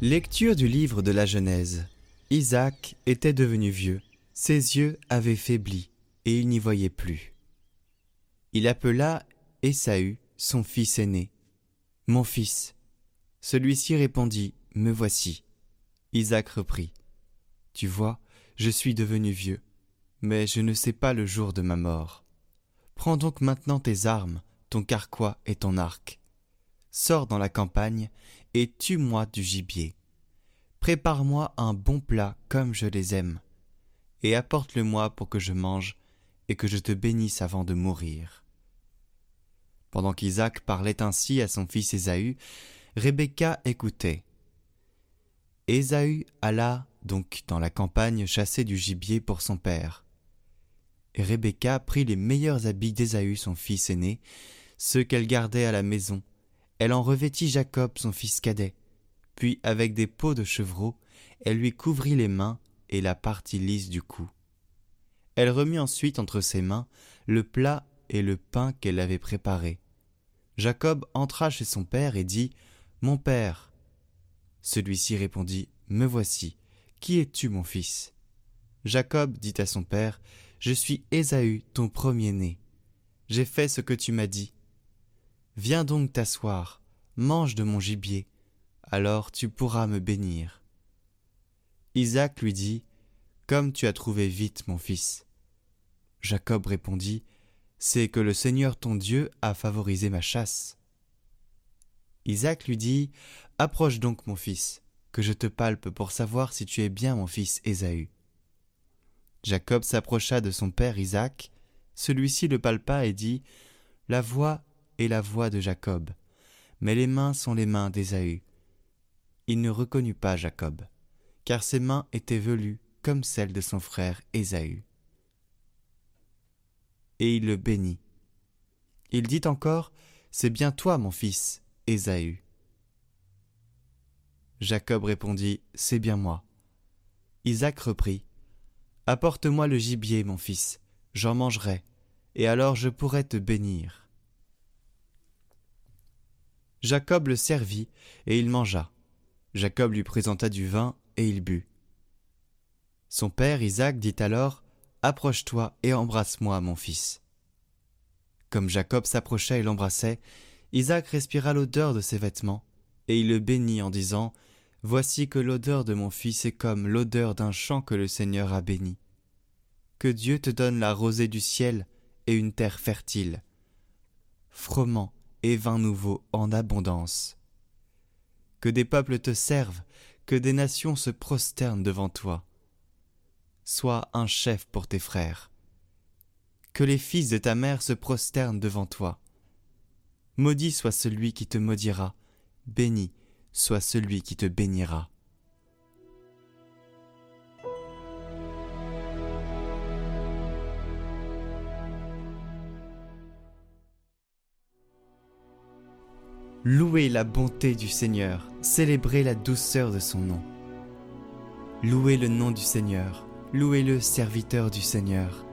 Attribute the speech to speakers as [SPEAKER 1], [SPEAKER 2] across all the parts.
[SPEAKER 1] Lecture du livre de la Genèse. Isaac était devenu vieux, ses yeux avaient faibli, et il n'y voyait plus. Il appela Ésaü, son fils aîné. Mon fils. Celui-ci répondit, Me voici. Isaac reprit. Tu vois, je suis devenu vieux, mais je ne sais pas le jour de ma mort. Prends donc maintenant tes armes, ton carquois et ton arc. Sors dans la campagne et tue-moi du gibier. Prépare-moi un bon plat comme je les aime, et apporte-le-moi pour que je mange et que je te bénisse avant de mourir. Pendant qu'Isaac parlait ainsi à son fils Ésaü, Rebecca écoutait. Ésaü alla donc dans la campagne chasser du gibier pour son père. Et Rebecca prit les meilleurs habits d'Ésaü son fils aîné, ceux qu'elle gardait à la maison. Elle en revêtit Jacob son fils cadet, puis avec des peaux de chevreau, elle lui couvrit les mains et la partie lisse du cou. Elle remit ensuite entre ses mains le plat et le pain qu'elle avait préparé. Jacob entra chez son père et dit Mon père. Celui-ci répondit Me voici. Qui es-tu, mon fils? Jacob dit à son père Je suis Ésaü, ton premier-né. J'ai fait ce que tu m'as dit. Viens donc t'asseoir, mange de mon gibier, alors tu pourras me bénir. Isaac lui dit, Comme tu as trouvé vite, mon fils. Jacob répondit, C'est que le Seigneur ton Dieu a favorisé ma chasse. Isaac lui dit, Approche donc, mon fils, que je te palpe pour savoir si tu es bien mon fils Ésaü. Jacob s'approcha de son père Isaac, celui-ci le palpa et dit, La voix est la voix de Jacob, mais les mains sont les mains d'Ésaü il ne reconnut pas Jacob, car ses mains étaient velues comme celles de son frère Ésaü. Et il le bénit. Il dit encore, C'est bien toi, mon fils, Ésaü. Jacob répondit, C'est bien moi. Isaac reprit, Apporte-moi le gibier, mon fils, j'en mangerai, et alors je pourrai te bénir. Jacob le servit, et il mangea. Jacob lui présenta du vin, et il but. Son père Isaac dit alors Approche-toi et embrasse-moi, mon fils. Comme Jacob s'approchait et l'embrassait, Isaac respira l'odeur de ses vêtements, et il le bénit en disant Voici que l'odeur de mon fils est comme l'odeur d'un champ que le Seigneur a béni. Que Dieu te donne la rosée du ciel et une terre fertile, froment et vin nouveau en abondance que des peuples te servent, que des nations se prosternent devant toi. Sois un chef pour tes frères. Que les fils de ta mère se prosternent devant toi. Maudit soit celui qui te maudira, béni soit celui qui te bénira. Louez la bonté du Seigneur, célébrez la douceur de son nom. Louez le nom du Seigneur, louez-le serviteur du Seigneur,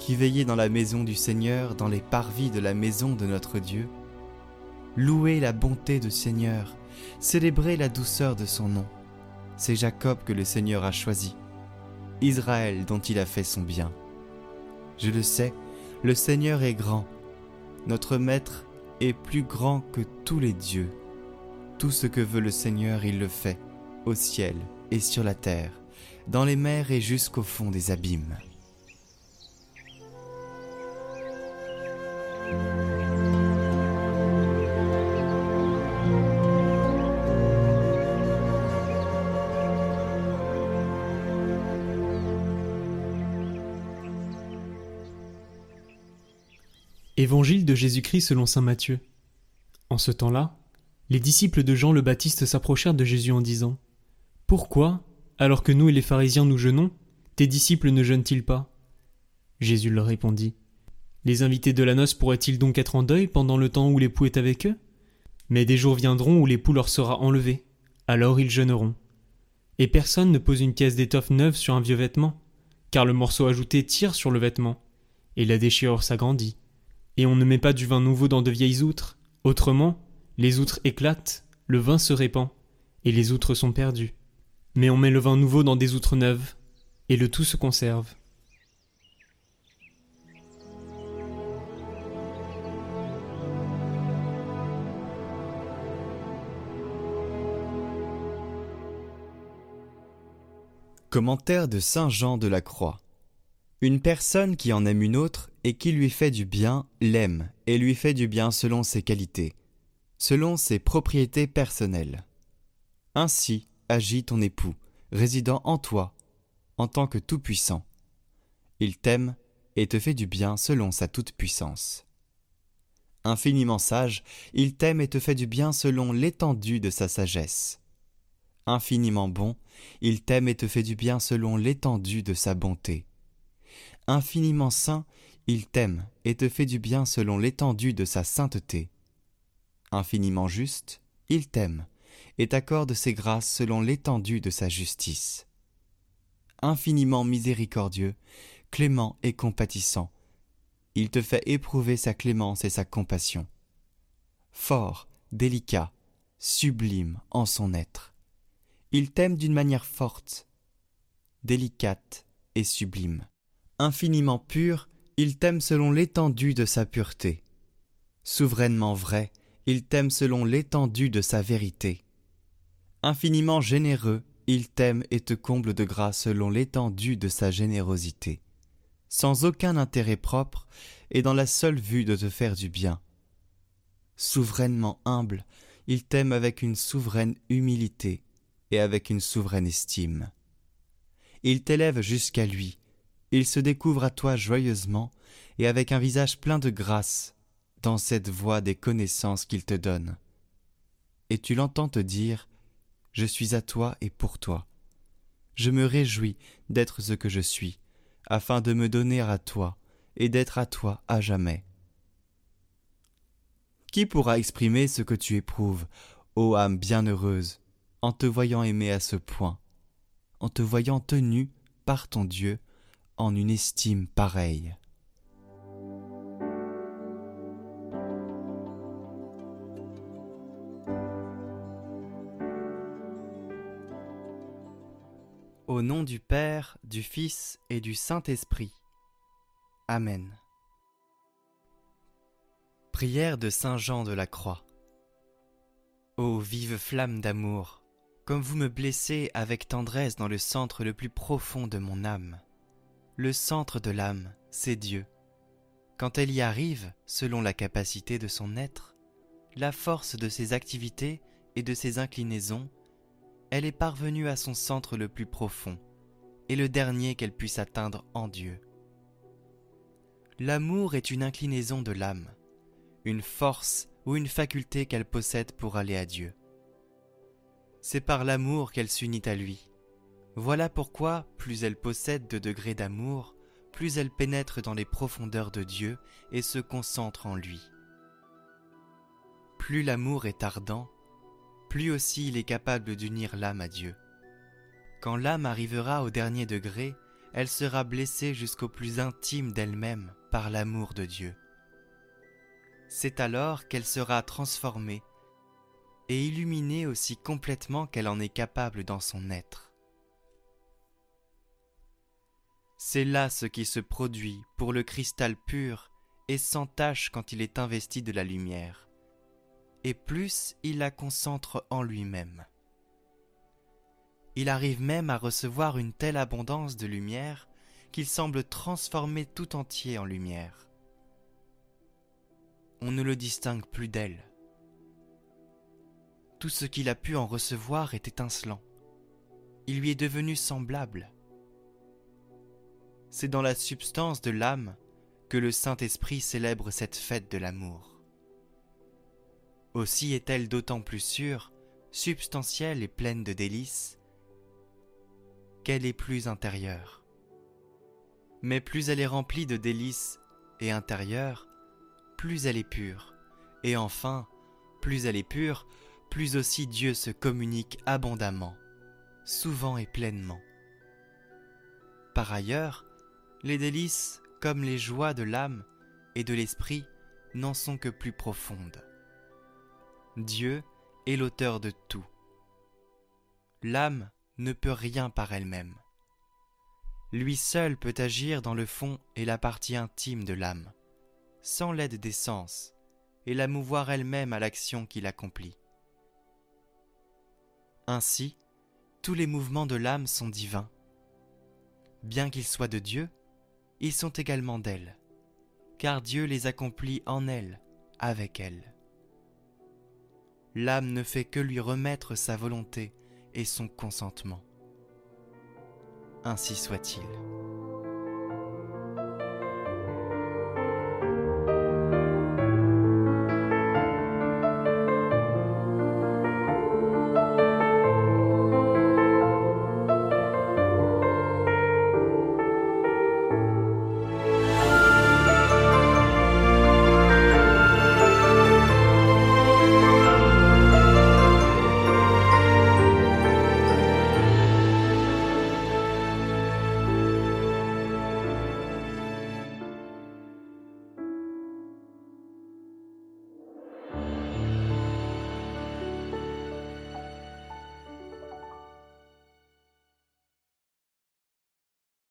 [SPEAKER 1] qui veillez dans la maison du Seigneur, dans les parvis de la maison de notre Dieu. Louez la bonté du Seigneur, célébrez la douceur de son nom. C'est Jacob que le Seigneur a choisi, Israël dont il a fait son bien. Je le sais, le Seigneur est grand, notre Maître est plus grand que tous les dieux. Tout ce que veut le Seigneur, il le fait, au ciel et sur la terre, dans les mers et jusqu'au fond des abîmes.
[SPEAKER 2] Évangile de Jésus-Christ selon saint Matthieu. En ce temps-là, les disciples de Jean le Baptiste s'approchèrent de Jésus en disant Pourquoi Alors que nous et les pharisiens nous jeûnons, tes disciples ne jeûnent-ils pas? Jésus leur répondit. Les invités de la noce pourraient-ils donc être en deuil pendant le temps où l'époux est avec eux? Mais des jours viendront où l'époux leur sera enlevé, alors ils jeûneront. Et personne ne pose une caisse d'étoffe neuve sur un vieux vêtement, car le morceau ajouté tire sur le vêtement, et la déchirure s'agrandit. Et on ne met pas du vin nouveau dans de vieilles outres, autrement, les outres éclatent, le vin se répand, et les outres sont perdues. Mais on met le vin nouveau dans des outres neuves, et le tout se conserve.
[SPEAKER 1] Commentaire de Saint Jean de la Croix. Une personne qui en aime une autre et qui lui fait du bien l'aime et lui fait du bien selon ses qualités, selon ses propriétés personnelles. Ainsi agit ton époux, résidant en toi, en tant que Tout-Puissant. Il t'aime et te fait du bien selon sa toute-puissance. Infiniment sage, il t'aime et te fait du bien selon l'étendue de sa sagesse infiniment bon, il t'aime et te fait du bien selon l'étendue de sa bonté. Infiniment saint, il t'aime et te fait du bien selon l'étendue de sa sainteté. Infiniment juste, il t'aime et t'accorde ses grâces selon l'étendue de sa justice. Infiniment miséricordieux, clément et compatissant, il te fait éprouver sa clémence et sa compassion. Fort, délicat, sublime en son être. Il t'aime d'une manière forte, délicate et sublime. Infiniment pur, il t'aime selon l'étendue de sa pureté. Souverainement vrai, il t'aime selon l'étendue de sa vérité. Infiniment généreux, il t'aime et te comble de grâce selon l'étendue de sa générosité. Sans aucun intérêt propre et dans la seule vue de te faire du bien. Souverainement humble, il t'aime avec une souveraine humilité et avec une souveraine estime. Il t'élève jusqu'à lui, il se découvre à toi joyeusement et avec un visage plein de grâce dans cette voie des connaissances qu'il te donne. Et tu l'entends te dire Je suis à toi et pour toi. Je me réjouis d'être ce que je suis, afin de me donner à toi et d'être à toi à jamais. Qui pourra exprimer ce que tu éprouves, ô âme bienheureuse, en te voyant aimé à ce point, en te voyant tenu par ton Dieu en une estime pareille. Au nom du Père, du Fils et du Saint-Esprit. Amen. Prière de Saint Jean de la Croix. Ô vive flamme d'amour, comme vous me blessez avec tendresse dans le centre le plus profond de mon âme. Le centre de l'âme, c'est Dieu. Quand elle y arrive, selon la capacité de son être, la force de ses activités et de ses inclinaisons, elle est parvenue à son centre le plus profond, et le dernier qu'elle puisse atteindre en Dieu. L'amour est une inclinaison de l'âme, une force ou une faculté qu'elle possède pour aller à Dieu. C'est par l'amour qu'elle s'unit à lui. Voilà pourquoi, plus elle possède de degrés d'amour, plus elle pénètre dans les profondeurs de Dieu et se concentre en lui. Plus l'amour est ardent, plus aussi il est capable d'unir l'âme à Dieu. Quand l'âme arrivera au dernier degré, elle sera blessée jusqu'au plus intime d'elle-même par l'amour de Dieu. C'est alors qu'elle sera transformée et illuminée aussi complètement qu'elle en est capable dans son être. C'est là ce qui se produit pour le cristal pur et sans tache quand il est investi de la lumière, et plus il la concentre en lui-même. Il arrive même à recevoir une telle abondance de lumière qu'il semble transformer tout entier en lumière. On ne le distingue plus d'elle tout ce qu'il a pu en recevoir est étincelant. Il lui est devenu semblable. C'est dans la substance de l'âme que le Saint-Esprit célèbre cette fête de l'amour. Aussi est-elle d'autant plus sûre, substantielle et pleine de délices, qu'elle est plus intérieure. Mais plus elle est remplie de délices et intérieure, plus elle est pure. Et enfin, plus elle est pure, plus aussi Dieu se communique abondamment, souvent et pleinement. Par ailleurs, les délices, comme les joies de l'âme et de l'esprit, n'en sont que plus profondes. Dieu est l'auteur de tout. L'âme ne peut rien par elle-même. Lui seul peut agir dans le fond et la partie intime de l'âme, sans l'aide des sens, et la mouvoir elle-même à l'action qu'il accomplit. Ainsi, tous les mouvements de l'âme sont divins. Bien qu'ils soient de Dieu, ils sont également d'elle, car Dieu les accomplit en elle, avec elle. L'âme ne fait que lui remettre sa volonté et son consentement. Ainsi soit-il.